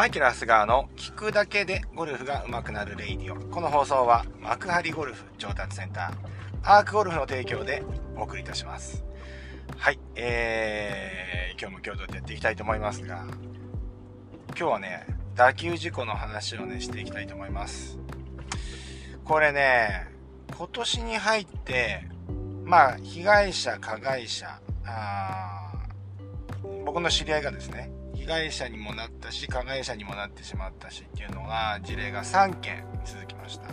マイケル・ハスガーの聞くだけでゴルフが上手くなるレイディオ。この放送は幕張ゴルフ上達センター、アークゴルフの提供でお送りいたします。はい、えー、今日も今日とやっていきたいと思いますが、今日はね、打球事故の話をね、していきたいと思います。これね、今年に入って、まあ、被害者、加害者、あ僕の知り合いがですね、被害者にもなったし、加害者にもなってしまったしっていうのが、事例が3件続きました。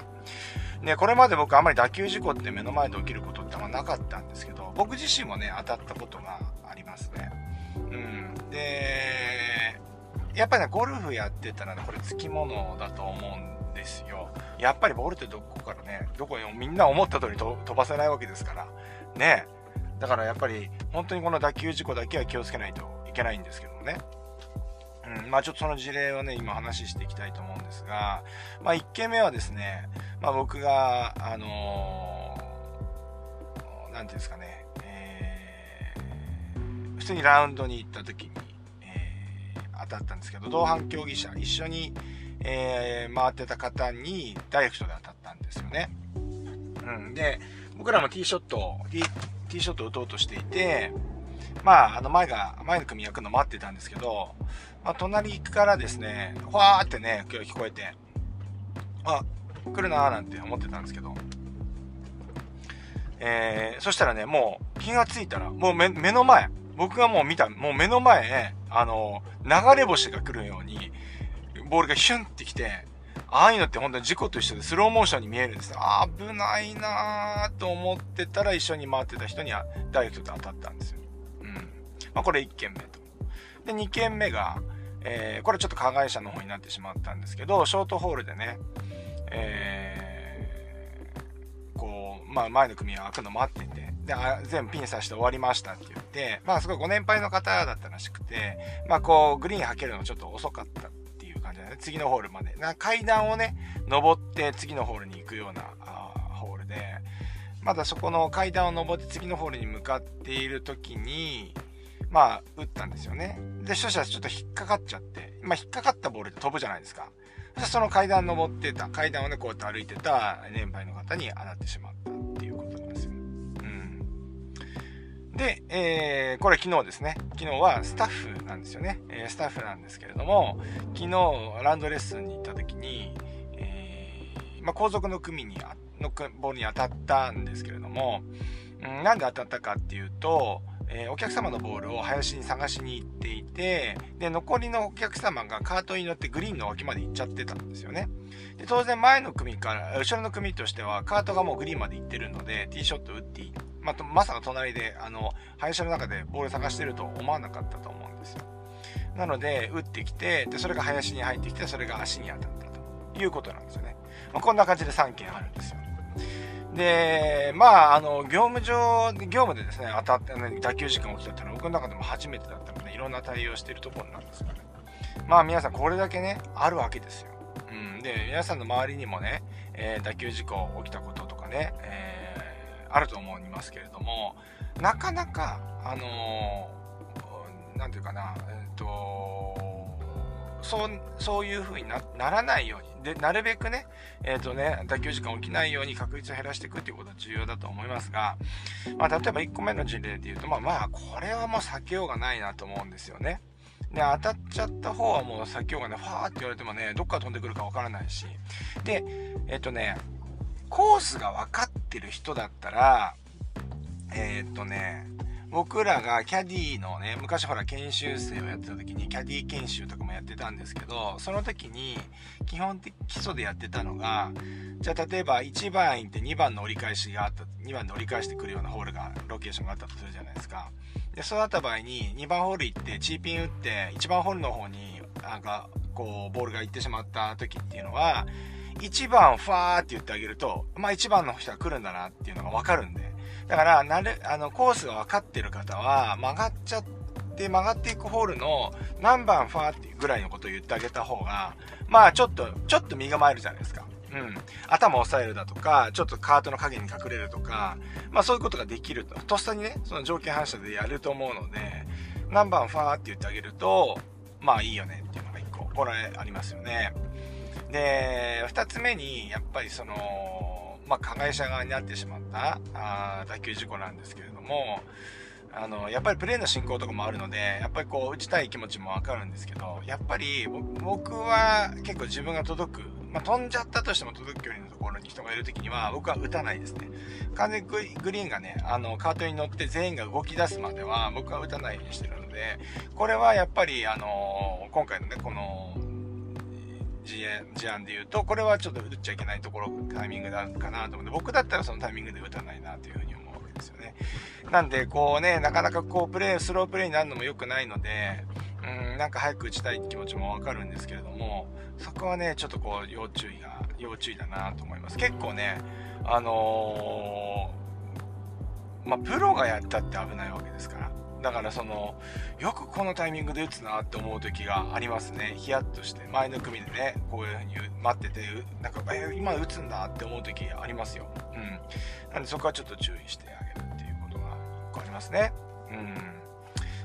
で、これまで僕あんまり打球事故って目の前で起きることってあんまなかったんですけど、僕自身もね、当たったことがありますね。うん。で、やっぱりね、ゴルフやってたらね、これ付き物だと思うんですよ。やっぱりボールってどこからね、どこにみんな思った通り飛ばせないわけですから。ね。だからやっぱり、本当にこの打球事故だけは気をつけないといけないんですけどもね。うん、まあちょっとその事例をね、今話していきたいと思うんですが、まあ1件目はですね、まあ僕が、あのー、なんていうんですかね、えー、普通にラウンドに行った時に、えー、当たったんですけど、同伴競技者、一緒に、えー、回ってた方にダイレクトで当たったんですよね。うん。で、僕らもティーショット、ティーショットを打とうとしていて、まあ、あの前が、前の組焼くの待ってたんですけど、まあ、隣からですね、ふわーってね、今日聞こえて、あ、来るなーなんて思ってたんですけど、えー、そしたらね、もう気がついたら、もう目の前、僕がもう見た、もう目の前、あの、流れ星が来るように、ボールがヒュンってきて、ああいうのって本当に事故と一緒でスローモーションに見えるんです。危ないなーと思ってたら一緒に回ってた人にはダイレクトで当たったんですよ。まあこれ1件目と。で、2件目が、えー、これちょっと加害者の方になってしまったんですけど、ショートホールでね、えー、こう、まあ前の組は開くの待ってて、で、あ全部ピンさして終わりましたって言って、まあすごいご年配の方だったらしくて、まあこう、グリーン履けるのちょっと遅かったっていう感じだね次のホールまで。な階段をね、登って次のホールに行くようなあホールで、まだそこの階段を登って次のホールに向かっている時に、まあ、打ったんですよね。で、そしたらちょっと引っかかっちゃって、まあ、引っかかったボールで飛ぶじゃないですか。そしてその階段登ってた、階段をね、こうやって歩いてた年配の方に当たってしまったっていうことなんですよ。うん。で、えー、これ昨日ですね。昨日はスタッフなんですよね。えー、スタッフなんですけれども、昨日ランドレッスンに行った時に、えー、まあ、後続の組にのボールに当たったんですけれども、うん、なんで当たったかっていうと、えー、お客様のボールを林に探しに行っていて、で、残りのお客様がカートに乗ってグリーンの脇まで行っちゃってたんですよね。で、当然前の組から、後ろの組としてはカートがもうグリーンまで行ってるので、ティーショット打っていい。まあ、まさか隣で、あの、林の中でボール探してると思わなかったと思うんですよ。なので、打ってきて、で、それが林に入ってきて、それが足に当たったということなんですよね。まあ、こんな感じで3件あるんですよ。で、まあ、あの、業務上、業務でですね、当たって、打球事件起きたっていうのは僕の中でも初めてだったので、いろんな対応してるところなんですよね。まあ、皆さんこれだけね、あるわけですよ。うん。で、皆さんの周りにもね、えー、打球事故起きたこととかね、えー、あると思いますけれども、なかなか、あのー、なんていうかな、えっ、ー、とそうそういう風にならないようにで、なるべくね、えっ、ー、とね、打球時間起きないように確率を減らしていくっていうことが重要だと思いますが、まあ、例えば1個目の事例で言うと、まあまあ、これはもう避けようがないなと思うんですよね。で、当たっちゃった方はもう避けようがね、ファーって言われてもね、どっから飛んでくるかわからないし。で、えっ、とね、コースが分かってる人だったら、えっ、とね、僕らがキャディのね、昔ほら研修生をやってた時にキャディ研修とかもやってたんですけど、その時に基本的基礎でやってたのが、じゃあ例えば1番行って2番の折り返しがあった、2番で折り返してくるようなホールが、ロケーションがあったとするじゃないですか。で、そうなった場合に2番ホール行ってチーピン打って1番ホールの方になんかこうボールが行ってしまった時っていうのは、1番ファーって言ってあげると、まあ1番の人が来るんだなっていうのがわかるんで、だから、なる、あの、コースが分かってる方は、曲がっちゃって、曲がっていくホールの何番ファーってぐらいのことを言ってあげた方が、まあ、ちょっと、ちょっと身構えるじゃないですか。うん。頭を押さえるだとか、ちょっとカートの影に隠れるとか、まあそういうことができると。とっさにね、その条件反射でやると思うので、何番ファーって言ってあげると、まあいいよねっていうのが一個これありますよね。で、二つ目に、やっぱりその、まあ、加害者側になってしまったあ打球事故なんですけれども、あの、やっぱりプレーの進行とかもあるので、やっぱりこう、打ちたい気持ちもわかるんですけど、やっぱり僕は結構自分が届く、まあ、飛んじゃったとしても届く距離のところに人がいる時には、僕は打たないですね。完全にグリーンがね、あの、カートに乗って全員が動き出すまでは、僕は打たないようにしてるので、これはやっぱり、あの、今回のね、この、事案で言うと、これはちょっと打っちゃいけないところ、タイミングなのかなと思って、僕だったらそのタイミングで打たないなというふうに思うわけですよね。なんで、こうね、なかなかこう、プレー、スロープレーになるのも良くないので、うん、なんか早く打ちたいって気持ちもわかるんですけれども、そこはね、ちょっとこう、要注意が、要注意だなと思います。結構ね、あのー、まあ、プロがやったって危ないわけですから。だからその、よくこのタイミングで打つなって思う時がありますね。ヒヤッとして、前の組でね、こういう風に待ってて、なんか、え今打つんだって思う時ありますよ。うん。なんでそこはちょっと注意してあげるっていうことが1個ありますね。うん。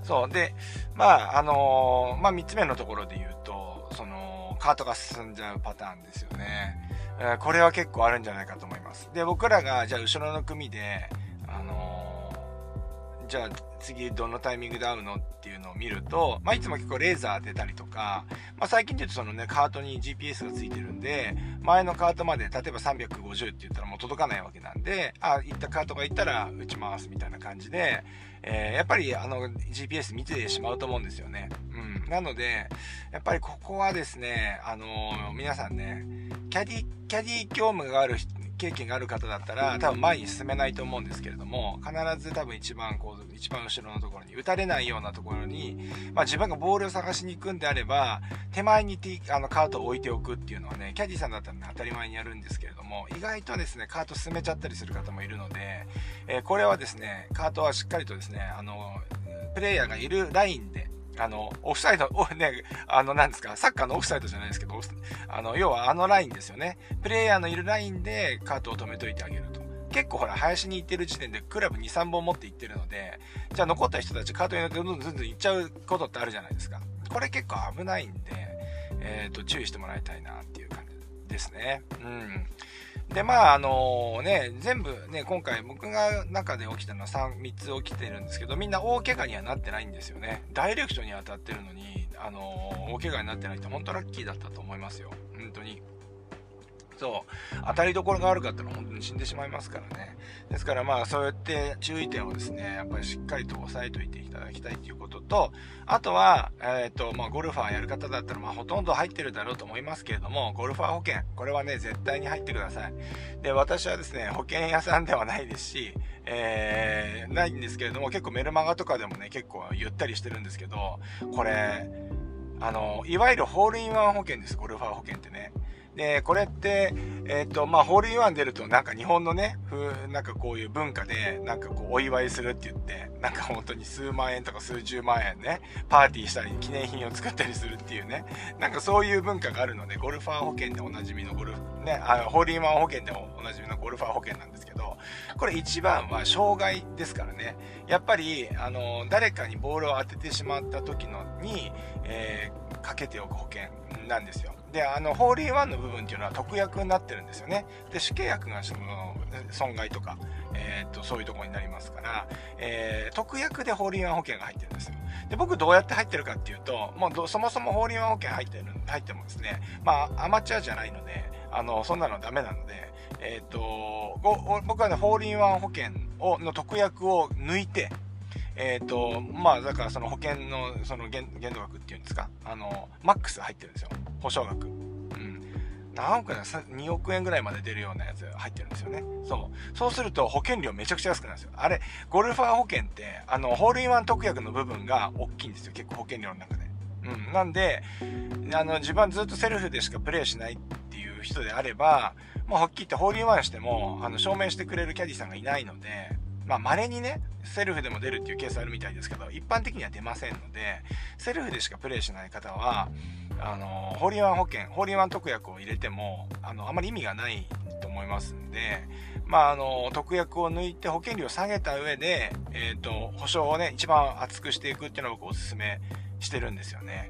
そう。で、まあ、あのー、まあ、3つ目のところで言うと、その、カートが進んじゃうパターンですよね。えー、これは結構あるんじゃないかと思います。で、僕らが、じゃあ後ろの組で、じゃあ次どのタイミングで会うのっていうのを見ると、まあ、いつも結構レーザー出たりとか、まあ、最近で言うとそのね、カートに GPS がついてるんで、前のカートまで、例えば350って言ったらもう届かないわけなんで、あ、行ったカートが行ったら打ち回すみたいな感じで、えー、やっぱりあの GPS 見てしまうと思うんですよね。うん。なので、やっぱりここはですね、あのー、皆さんね、キャディ、キャディ業務がある経験がある方だったら多分前に進めないと思うんですけれども必ず多分一番こう一番後ろのところに打たれないようなところに、まあ、自分がボールを探しに行くんであれば手前にあのカートを置いておくっていうのはねキャディーさんだったら、ね、当たり前にやるんですけれども意外とですねカート進めちゃったりする方もいるので、えー、これはですねカートはしっかりとですねあのプレイヤーがいるラインであの、オフサイド、おね、あの、なんですか、サッカーのオフサイドじゃないですけど、あの、要はあのラインですよね。プレイヤーのいるラインでカートを止めといてあげると。結構ほら、林に行ってる時点でクラブ2、3本持って行ってるので、じゃあ残った人たちカートに乗ってどんどんどんどん行っちゃうことってあるじゃないですか。これ結構危ないんで、えっ、ー、と、注意してもらいたいなっていう感じですね。うん。で、まあ、あのね、全部ね、今回僕が中で起きたのは 3, 3つ起きてるんですけど、みんな大怪我にはなってないんですよね。ダイレクトに当たってるのに、あの大怪我になってない人本当ラッキーだったと思いますよ。本当に。そう、当たりどころが悪かったら本当に死んでしまいますからね。ですからまあそうやって注意点をですね、やっぱりしっかりと押さえといていただきたいということと、あとは、え、ー、と、まあゴルファーやる方だったらまあほとんど入ってるだろうと思いますけれども、ゴルファー保険、これはね、絶対に入ってください。で、私はですね、保険屋さんではないですし、えー、ないんですけれども、結構メルマガとかでもね、結構言ったりしてるんですけど、これ、あの、いわゆるホールインワン保険です、ゴルファー保険ってね。で、これって、えっ、ー、と、まあ、ホールインワン出ると、なんか日本のね、ふなんかこういう文化で、なんかこう、お祝いするって言って、なんか本当に数万円とか数十万円ね、パーティーしたり、記念品を作ったりするっていうね、なんかそういう文化があるので、ゴルファー保険でおなじみのゴルフ、ね、あホールインワン保険でもおなじみのゴルファー保険なんですけど、これ一番は障害ですからね。やっぱり、あの、誰かにボールを当ててしまった時のに、えー、かけておく保険なんですよ。で、あの、ホールインワンの部分っていうのは特約になってるんですよね。で、主契約がその、損害とか、えー、っと、そういうところになりますから、えー、特約でホールインワン保険が入ってるんですよ。で、僕どうやって入ってるかっていうと、もうそもそもホールインワン保険入ってる、入ってもですね、まあ、アマチュアじゃないので、あの、そんなのダメなので、えっ、と、僕はね、ホールインワン保険を、の特約を抜いて、えっ、ー、と、まあ、だからその保険の、その限限度額っていうんですか、あの、マックス入ってるんですよ。保証額。うん。何億円 ?2 億円ぐらいまで出るようなやつ入ってるんですよね。そう。そうすると保険料めちゃくちゃ安くなるんですよ。あれ、ゴルファー保険って、あの、ホールインワン特約の部分が大きいんですよ。結構保険料の中で。うん。なんで、あの、自分はずっとセルフでしかプレイしないっていう人であれば、まあ、はっきり言ってホールインワンしても、あの、証明してくれるキャディさんがいないので、まあ、稀にね、セルフでも出るっていうケースあるみたいですけど、一般的には出ませんので、セルフでしかプレイしない方は、あの、ホーリーワン保険、ホーリーワン特約を入れても、あの、あまり意味がないと思いますんで、まあ、あの、特約を抜いて保険料を下げた上で、えっ、ー、と、保証をね、一番厚くしていくっていうのを僕お勧めしてるんですよね。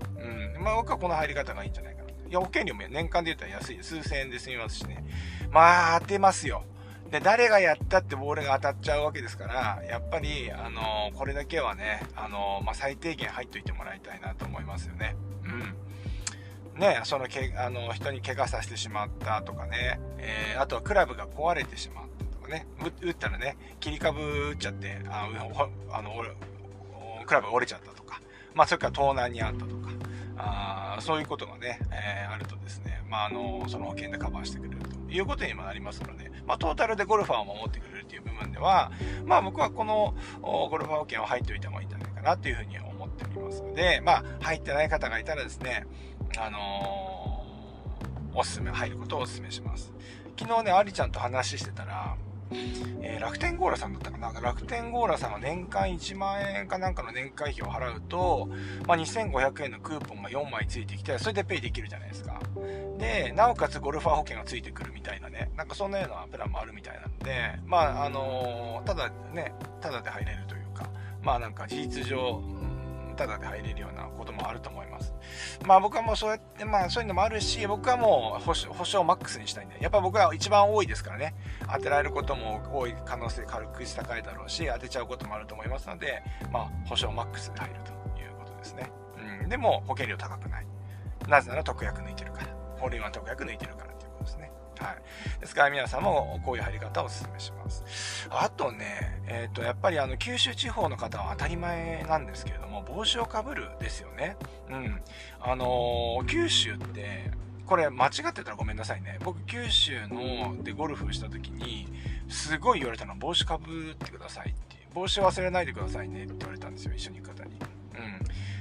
うん。まあ僕はこの入り方がいいんじゃないかな。いや、保険料も年間で言ったら安い数千円で済みますしね。まあ当てますよ。で、誰がやったってボールが当たっちゃうわけですから、やっぱり、あのー、これだけはね、あのー、まあ、最低限入っといてもらいたいなと思いますよね。うん。ね、そのけ、あの、人に怪我させてしまったとかね、えー、あとはクラブが壊れてしまったとかね、打ったらね、切り株打っちゃって、あの、あのクラブが折れちゃったとか、まあ、それから盗難にあったとか、あそういうことがね、え、あるとですね、まあ、あの、その保険でカバーしてくれると。いうことにもなりますので、まあ、トータルでゴルファーを守ってくれるという部分では、まあ、僕はこのゴルファー保険は入っておいた方がいいんじゃないかなというふうに思っておりますので、まあ、入ってない方がいたらですね、あのー、おすすめ、入ることをお勧めします。昨日ね、ありちゃんと話してたら、えー、楽天ゴーラさんだったかな？楽天ゴーラさんは年間1万円かなんかの年会費を払うと、まあ、2500円のクーポンが4枚ついてきて、それでペイできるじゃないですか。で、なおかつゴルファー保険がついてくるみたいなね、なんかそんなようなプランもあるみたいなんで、まあ、あのー、ただね、ただで入れるというか、まあなんか事実上、タダで入れるようなこともあると思います。まあ僕はもうそうやって、まあそういうのもあるし、僕はもう保証保証マックスにしたいんで、やっぱ僕は一番多いですからね、当てられることも多い可能性軽く高いだろうし、当てちゃうこともあると思いますので、まあ保証マックスで入るということですね。うん、でも保険料高くない。なぜなら特約抜いてるから。ホールインワン特約抜いてるからはい。ですから皆さんもこういう入り方をお勧めします。あとね、えっ、ー、と、やっぱりあの、九州地方の方は当たり前なんですけれども、帽子をかぶるですよね。うん。あのー、九州って、これ間違ってたらごめんなさいね。僕、九州のでゴルフした時に、すごい言われたのは帽子かぶってくださいっていう。帽子忘れないでくださいねって言われたんですよ、一緒に行く方に。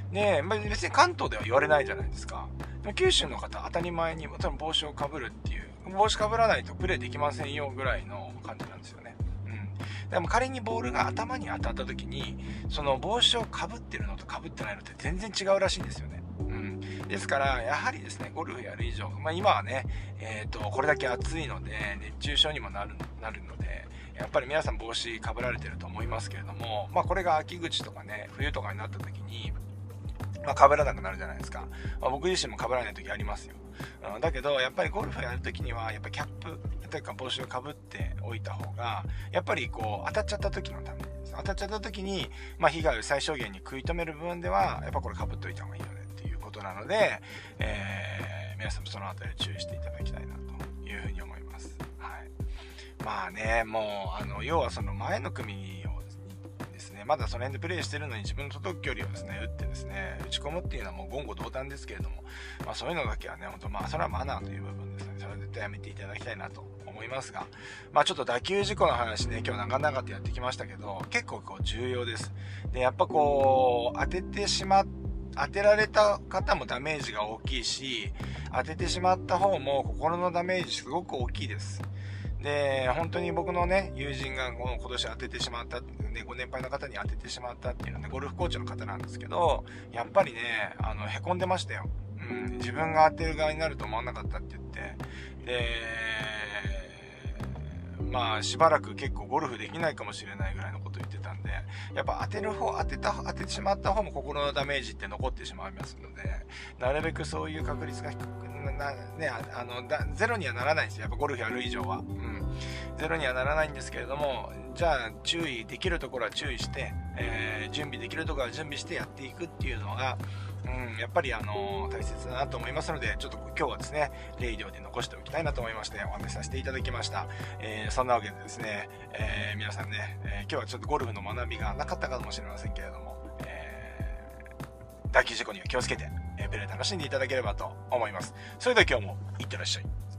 うん。で、まあ、別に関東では言われないじゃないですか。九州の方当たり前に多分帽子をかぶるっていう帽子かぶらないとプレーできませんよぐらいの感じなんですよね。うん。でも仮にボールが頭に当たった時に、その帽子をかぶってるのとかぶってないのって全然違うらしいんですよね。うん。ですから、やはりですね、ゴルフやる以上、まあ今はね、えっ、ー、と、これだけ暑いので、熱中症にもなる、なるので、やっぱり皆さん帽子かぶられてると思いますけれども、まあこれが秋口とかね、冬とかになった時に、まあ、被らなくなるじゃないですか。まあ、僕自身も被らない時ありますよ。うん、だけど、やっぱりゴルフやる時には、やっぱキャップというか帽子をかぶっておいた方が、やっぱりこう、当たっちゃった時のために。当たっちゃった時に、まあ、被害を最小限に食い止める部分では、やっぱこれかぶっといた方がいいよねっていうことなので、えー、皆さんもその辺り注意していただきたいなというふうに思います。はい。まあね、もう、あの、要はその前の組ね、まだその辺でプレイしてるのに自分の届く距離をですね、打ってですね、打ち込むっていうのはもう言語道断ですけれども、まあそういうのだけはね、ほんとまあそれはマナーという部分ですね、それは絶対やめていただきたいなと思いますが、まあちょっと打球事故の話ね、今日長々とやってきましたけど、結構こう重要です。で、やっぱこう、当ててしまって、当てられた方もダメージが大きいし、当ててしまった方も心のダメージすごく大きいです。で、本当に僕のね、友人がこの今年当ててしまった、ね、ご年配の方に当ててしまったっていうのはね、ゴルフコーチの方なんですけど、やっぱりね、あの、凹んでましたよ。うん、自分が当てる側になると思わなかったって言って、で、まあ、しばらく結構ゴルフできないかもしれないぐらいのこと言ってたんで、やっぱ当てる方、当てた、当ててしまった方も心のダメージって残ってしまいますので、なるべくそういう確率が低く、ね、あのだ、ゼロにはならないんですよ。やっぱゴルフやる以上は。うん。ゼロにはならないんですけれども、じゃあ注意できるところは注意して、えー、準備できるところは準備してやっていくっていうのが、うん、やっぱりあの、大切だなと思いますので、ちょっと今日はですね、レイディオで残しておきたいなと思いまして、お話しさせていただきました。えー、そんなわけでですね、えー、皆さんね、え今日はちょっとゴルフの学びがなかったかもしれませんけれども、え大気事故には気をつけて、えプレー楽しんでいただければと思います。それでは今日もいってらっしゃい。